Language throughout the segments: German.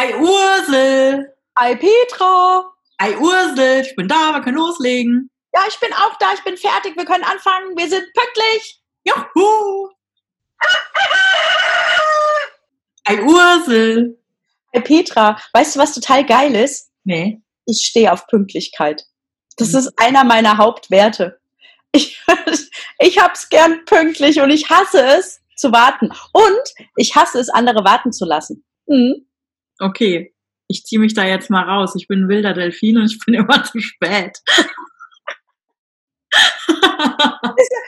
Ei Ursel! Ei Petra! Ei Ursel, ich bin da, wir können loslegen. Ja, ich bin auch da, ich bin fertig, wir können anfangen, wir sind pünktlich. Juhu! Ei Ursel! Ei Petra, weißt du, was total geil ist? Nee. Ich stehe auf Pünktlichkeit. Das ist einer meiner Hauptwerte. Ich, ich hab's gern pünktlich und ich hasse es zu warten. Und ich hasse es, andere warten zu lassen. Mhm. Okay, ich ziehe mich da jetzt mal raus. Ich bin ein wilder Delfin und ich bin immer zu spät.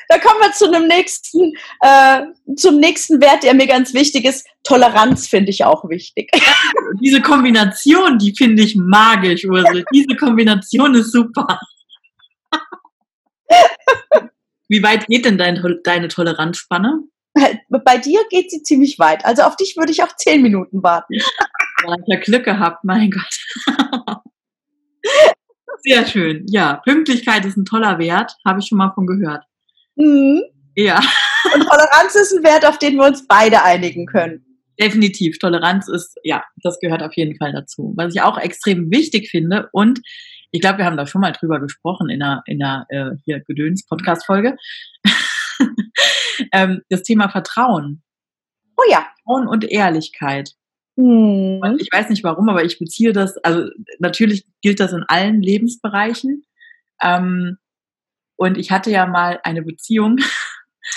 da kommen wir zu einem nächsten, äh, zum nächsten Wert, der mir ganz wichtig ist. Toleranz finde ich auch wichtig. Diese Kombination, die finde ich magisch, Ursel. Diese Kombination ist super. Wie weit geht denn dein, deine Toleranzspanne? Bei dir geht sie ziemlich weit. Also auf dich würde ich auch zehn Minuten warten. Ja, ich ja Glück gehabt, mein Gott. Sehr schön. Ja, Pünktlichkeit ist ein toller Wert, habe ich schon mal von gehört. Mhm. Ja. Und Toleranz ist ein Wert, auf den wir uns beide einigen können. Definitiv. Toleranz ist, ja, das gehört auf jeden Fall dazu. Was ich auch extrem wichtig finde und ich glaube, wir haben da schon mal drüber gesprochen in einer, in einer äh, hier Gedöns-Podcast-Folge. ähm, das Thema Vertrauen. Oh ja. Vertrauen und Ehrlichkeit. Hm. Und ich weiß nicht warum, aber ich beziehe das, also natürlich gilt das in allen Lebensbereichen. Ähm, und ich hatte ja mal eine Beziehung.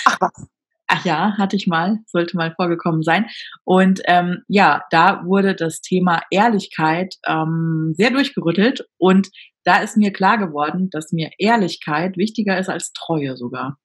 Ach was. Ach ja, hatte ich mal, sollte mal vorgekommen sein. Und ähm, ja, da wurde das Thema Ehrlichkeit ähm, sehr durchgerüttelt. Und da ist mir klar geworden, dass mir Ehrlichkeit wichtiger ist als Treue sogar.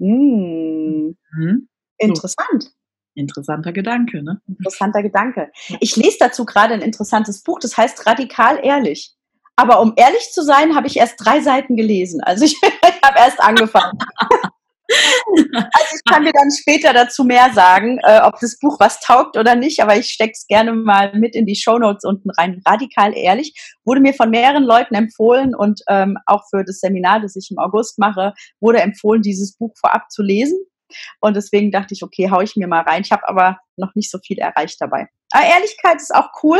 Hm. Mhm. Interessant. So. Interessanter Gedanke, ne? Interessanter Gedanke. Ich lese dazu gerade ein interessantes Buch, das heißt Radikal ehrlich. Aber um ehrlich zu sein, habe ich erst drei Seiten gelesen. Also ich, ich habe erst angefangen. also ich kann dir dann später dazu mehr sagen, äh, ob das Buch was taugt oder nicht, aber ich stecke es gerne mal mit in die Shownotes unten rein. Radikal ehrlich wurde mir von mehreren Leuten empfohlen und ähm, auch für das Seminar, das ich im August mache, wurde empfohlen, dieses Buch vorab zu lesen. Und deswegen dachte ich, okay, hau ich mir mal rein. Ich habe aber noch nicht so viel erreicht dabei. Aber Ehrlichkeit ist auch cool.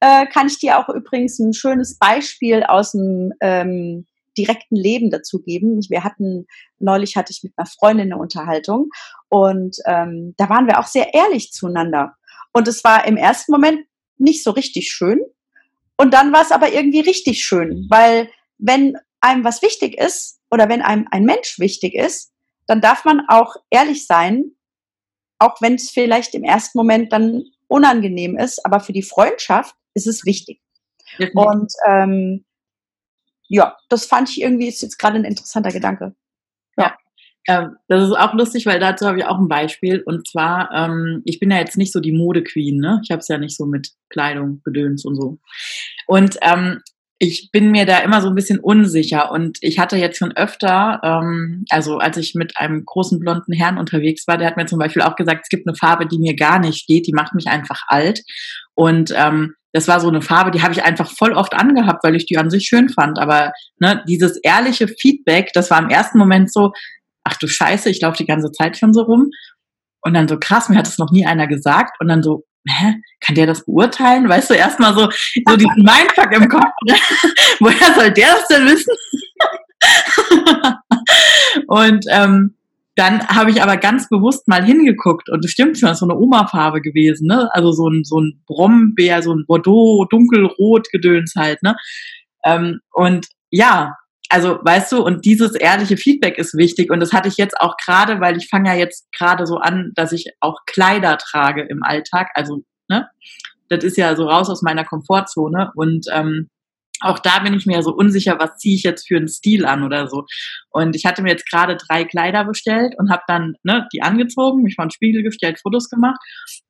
Äh, kann ich dir auch übrigens ein schönes Beispiel aus dem ähm, direkten Leben dazu geben. Wir hatten, neulich hatte ich mit einer Freundin eine Unterhaltung und ähm, da waren wir auch sehr ehrlich zueinander. Und es war im ersten Moment nicht so richtig schön. Und dann war es aber irgendwie richtig schön, weil wenn einem was wichtig ist oder wenn einem ein Mensch wichtig ist, dann darf man auch ehrlich sein, auch wenn es vielleicht im ersten Moment dann unangenehm ist, aber für die Freundschaft ist es wichtig. Mhm. Und ähm, ja, das fand ich irgendwie, ist jetzt gerade ein interessanter Gedanke. Ja. Ähm, das ist auch lustig, weil dazu habe ich auch ein Beispiel. Und zwar, ähm, ich bin ja jetzt nicht so die Modequeen, ne? Ich habe es ja nicht so mit Kleidung, Gedöns und so. Und ähm, ich bin mir da immer so ein bisschen unsicher und ich hatte jetzt schon öfter, ähm, also als ich mit einem großen blonden Herrn unterwegs war, der hat mir zum Beispiel auch gesagt, es gibt eine Farbe, die mir gar nicht steht, die macht mich einfach alt und ähm, das war so eine Farbe, die habe ich einfach voll oft angehabt, weil ich die an sich schön fand. Aber ne, dieses ehrliche Feedback, das war im ersten Moment so, ach du Scheiße, ich laufe die ganze Zeit schon so rum. Und dann so krass, mir hat es noch nie einer gesagt. Und dann so, hä, kann der das beurteilen? Weißt du, erstmal so, so diesen Mindfuck im Kopf. Ne? Woher soll der das denn wissen? und ähm, dann habe ich aber ganz bewusst mal hingeguckt und es stimmt schon, das ist so eine Oma-Farbe gewesen, ne? Also so ein, so ein Brombeer, so ein Bordeaux, dunkelrot Gedöns halt, ne? Ähm, und ja, also weißt du, und dieses ehrliche Feedback ist wichtig und das hatte ich jetzt auch gerade, weil ich fange ja jetzt gerade so an, dass ich auch Kleider trage im Alltag, also ne, das ist ja so raus aus meiner Komfortzone und ähm, auch da bin ich mir so unsicher, was ziehe ich jetzt für einen Stil an oder so. Und ich hatte mir jetzt gerade drei Kleider bestellt und habe dann ne, die angezogen, mich vor den Spiegel gestellt, Fotos gemacht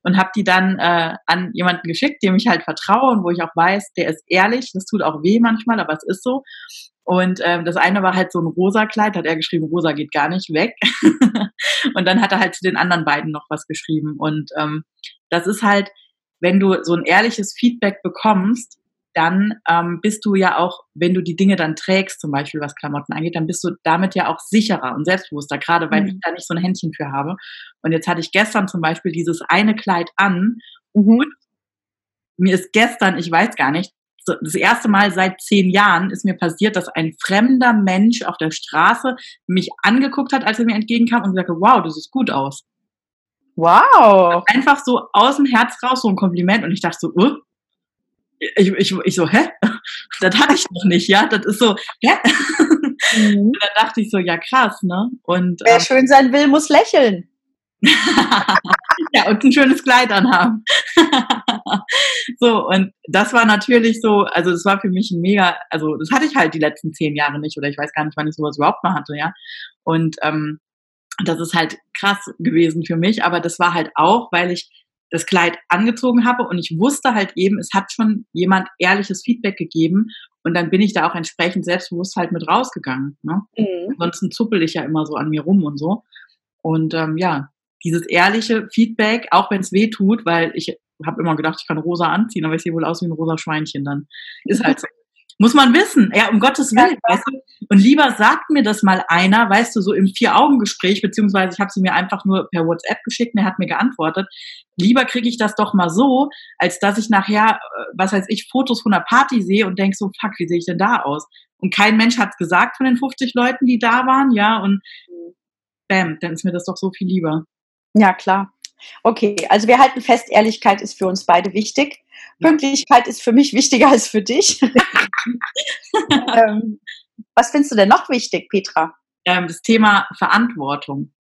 und habe die dann äh, an jemanden geschickt, dem ich halt vertraue und wo ich auch weiß, der ist ehrlich. Das tut auch weh manchmal, aber es ist so. Und ähm, das eine war halt so ein rosa Kleid, hat er geschrieben, rosa geht gar nicht weg. und dann hat er halt zu den anderen beiden noch was geschrieben. Und ähm, das ist halt, wenn du so ein ehrliches Feedback bekommst, dann ähm, bist du ja auch, wenn du die Dinge dann trägst, zum Beispiel was Klamotten angeht, dann bist du damit ja auch sicherer und selbstbewusster, gerade weil mhm. ich da nicht so ein Händchen für habe. Und jetzt hatte ich gestern zum Beispiel dieses eine Kleid an mhm. und mir ist gestern, ich weiß gar nicht, das erste Mal seit zehn Jahren ist mir passiert, dass ein fremder Mensch auf der Straße mich angeguckt hat, als er mir entgegenkam und sagte, wow, du siehst gut aus. Wow. Einfach so aus dem Herz raus, so ein Kompliment. Und ich dachte so, uh, ich, ich, ich so, hä? Das hatte ich noch nicht, ja? Das ist so, hä? Mhm. Und dann dachte ich so, ja krass, ne? Und, Wer ähm, schön sein will, muss lächeln. ja, und ein schönes Kleid anhaben. so, und das war natürlich so, also das war für mich ein mega, also das hatte ich halt die letzten zehn Jahre nicht oder ich weiß gar nicht, wann ich sowas überhaupt mal hatte, ja. Und ähm, das ist halt krass gewesen für mich, aber das war halt auch, weil ich das Kleid angezogen habe und ich wusste halt eben, es hat schon jemand ehrliches Feedback gegeben und dann bin ich da auch entsprechend selbstbewusst halt mit rausgegangen. Ne? Mhm. Ansonsten zuppel ich ja immer so an mir rum und so. Und ähm, ja, dieses ehrliche Feedback, auch wenn es weh tut, weil ich habe immer gedacht, ich kann rosa anziehen, aber ich sehe wohl aus wie ein rosa Schweinchen dann. Ist halt so. Muss man wissen, ja, um Gottes Willen, ja, weißt du? Und lieber sagt mir das mal einer, weißt du, so im Vier-Augen-Gespräch, beziehungsweise ich habe sie mir einfach nur per WhatsApp geschickt und er hat mir geantwortet. Lieber kriege ich das doch mal so, als dass ich nachher, äh, was weiß ich, Fotos von einer Party sehe und denke so, fuck, wie sehe ich denn da aus? Und kein Mensch hat es gesagt von den 50 Leuten, die da waren, ja, und bam, dann ist mir das doch so viel lieber. Ja, klar. Okay, also wir halten fest, Ehrlichkeit ist für uns beide wichtig. Pünktlichkeit ist für mich wichtiger als für dich. ähm, was findest du denn noch wichtig, Petra? Ähm, das Thema Verantwortung.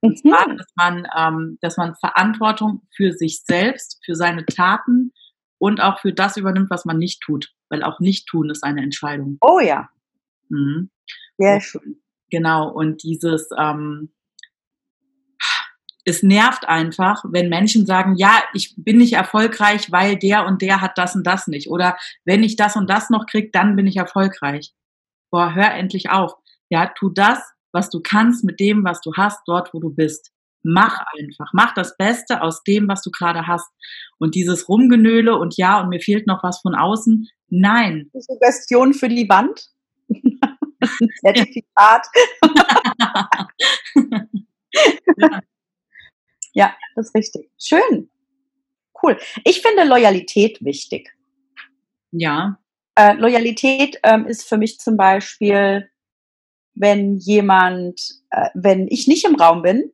Und mhm. zwar, dass man, ähm, dass man Verantwortung für sich selbst, für seine Taten und auch für das übernimmt, was man nicht tut. Weil auch nicht tun ist eine Entscheidung. Oh ja. Mhm. Sehr schön. Genau. Und dieses, ähm, es nervt einfach, wenn Menschen sagen, ja, ich bin nicht erfolgreich, weil der und der hat das und das nicht. Oder wenn ich das und das noch krieg, dann bin ich erfolgreich. Boah, hör endlich auf. Ja, tu das, was du kannst mit dem, was du hast, dort, wo du bist. Mach einfach. Mach das Beste aus dem, was du gerade hast. Und dieses Rumgenöle und ja, und mir fehlt noch was von außen. Nein. Suggestion für die Wand? Zertifikat. ja. Ja, das ist richtig. Schön. Cool. Ich finde Loyalität wichtig. Ja. Äh, Loyalität ähm, ist für mich zum Beispiel, wenn jemand, äh, wenn ich nicht im Raum bin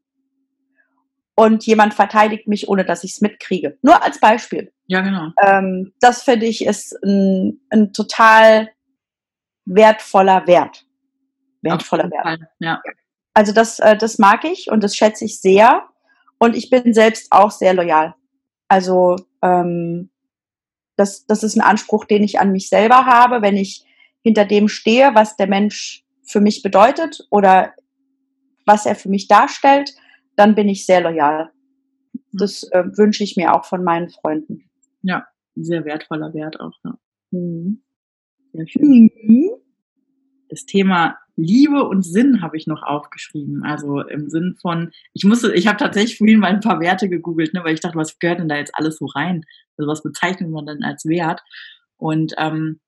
und jemand verteidigt mich, ohne dass ich es mitkriege. Nur als Beispiel. Ja, genau. Ähm, das finde ich ist ein, ein, total wertvoller Wert. Wertvoller Wert. Ja. Also das, äh, das mag ich und das schätze ich sehr. Und ich bin selbst auch sehr loyal. Also ähm, das, das ist ein Anspruch, den ich an mich selber habe, wenn ich hinter dem stehe, was der Mensch für mich bedeutet oder was er für mich darstellt, dann bin ich sehr loyal. Mhm. Das äh, wünsche ich mir auch von meinen Freunden. Ja, sehr wertvoller Wert auch. Ja. Mhm. Sehr schön. Mhm. Das Thema Liebe und Sinn habe ich noch aufgeschrieben. Also im Sinn von, ich musste, ich habe tatsächlich vorhin mal ein paar Werte gegoogelt, ne, weil ich dachte, was gehört denn da jetzt alles so rein? Also was bezeichnet man denn als Wert? Und ähm,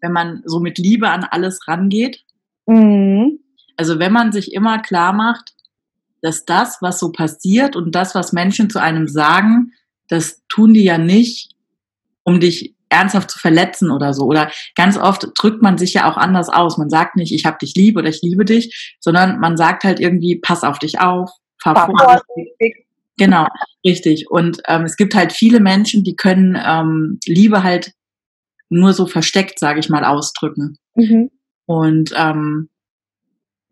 wenn man so mit Liebe an alles rangeht, mhm. also wenn man sich immer klar macht, dass das, was so passiert und das, was Menschen zu einem sagen, das tun die ja nicht, um dich ernsthaft zu verletzen oder so. Oder ganz oft drückt man sich ja auch anders aus. Man sagt nicht, ich habe dich lieb oder ich liebe dich, sondern man sagt halt irgendwie, pass auf dich auf, fahr vorsichtig. Genau, richtig. Und ähm, es gibt halt viele Menschen, die können ähm, Liebe halt nur so versteckt, sage ich mal, ausdrücken. Mhm. Und ähm,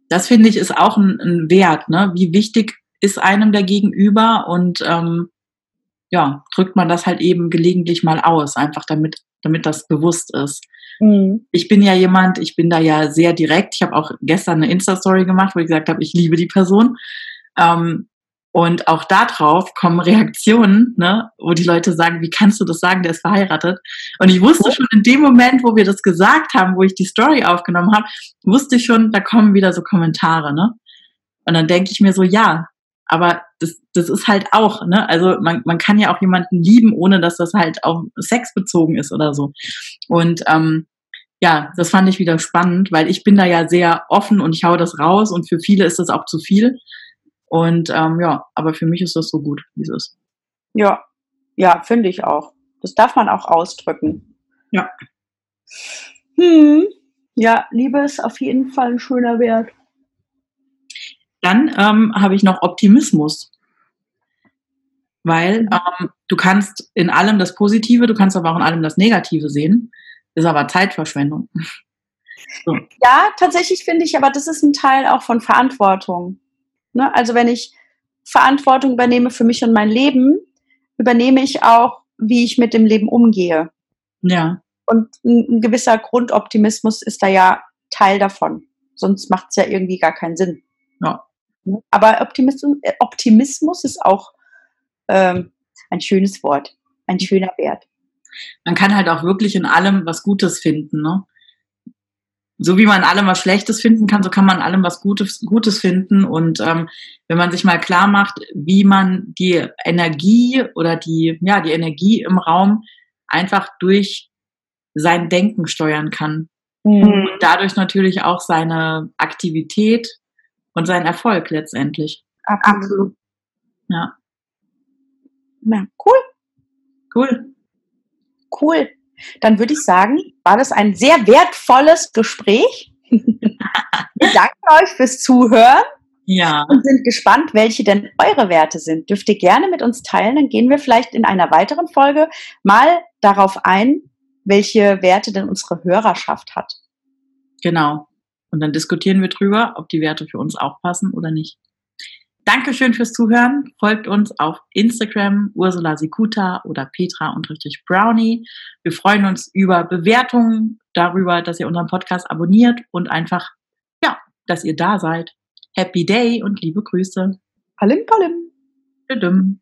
das finde ich ist auch ein, ein Wert, ne? Wie wichtig ist einem der Gegenüber und ähm, ja, drückt man das halt eben gelegentlich mal aus, einfach damit, damit das bewusst ist. Mhm. Ich bin ja jemand, ich bin da ja sehr direkt. Ich habe auch gestern eine Insta-Story gemacht, wo ich gesagt habe, ich liebe die Person. Ähm, und auch darauf kommen Reaktionen, ne, wo die Leute sagen, wie kannst du das sagen, der ist verheiratet? Und ich wusste schon in dem Moment, wo wir das gesagt haben, wo ich die Story aufgenommen habe, wusste ich schon, da kommen wieder so Kommentare, ne? Und dann denke ich mir so, ja, aber das, das ist halt auch, ne? Also man, man kann ja auch jemanden lieben, ohne dass das halt auf Sex bezogen ist oder so. Und ähm, ja, das fand ich wieder spannend, weil ich bin da ja sehr offen und ich hau das raus und für viele ist das auch zu viel. Und ähm, ja, aber für mich ist das so gut, wie es ist. Ja, ja, finde ich auch. Das darf man auch ausdrücken. Ja. Hm. Ja, Liebe ist auf jeden Fall ein schöner Wert. Dann ähm, habe ich noch Optimismus. Weil ähm, du kannst in allem das Positive, du kannst aber auch in allem das Negative sehen. Ist aber Zeitverschwendung. So. Ja, tatsächlich finde ich, aber das ist ein Teil auch von Verantwortung. Ne? Also wenn ich Verantwortung übernehme für mich und mein Leben, übernehme ich auch, wie ich mit dem Leben umgehe. Ja. Und ein, ein gewisser Grundoptimismus ist da ja Teil davon. Sonst macht es ja irgendwie gar keinen Sinn. Ja. Ne? Aber Optimismus, äh, Optimismus ist auch ähm, ein schönes Wort, ein schöner Wert. Man kann halt auch wirklich in allem was Gutes finden. Ne? so wie man allem was Schlechtes finden kann, so kann man allem was Gutes, Gutes finden. Und ähm, wenn man sich mal klar macht, wie man die Energie oder die, ja, die Energie im Raum einfach durch sein Denken steuern kann. Mhm. Und dadurch natürlich auch seine Aktivität und seinen Erfolg letztendlich. Absolut. Ja. Ja, cool. Cool. Cool dann würde ich sagen, war das ein sehr wertvolles Gespräch. Wir danken euch fürs Zuhören. Ja. Und sind gespannt, welche denn eure Werte sind. Dürft ihr gerne mit uns teilen. Dann gehen wir vielleicht in einer weiteren Folge mal darauf ein, welche Werte denn unsere Hörerschaft hat. Genau. Und dann diskutieren wir drüber, ob die Werte für uns auch passen oder nicht. Dankeschön fürs Zuhören. Folgt uns auf Instagram Ursula Sikuta oder Petra und richtig Brownie. Wir freuen uns über Bewertungen, darüber, dass ihr unseren Podcast abonniert und einfach, ja, dass ihr da seid. Happy Day und liebe Grüße. Palim, palim. Tschüss.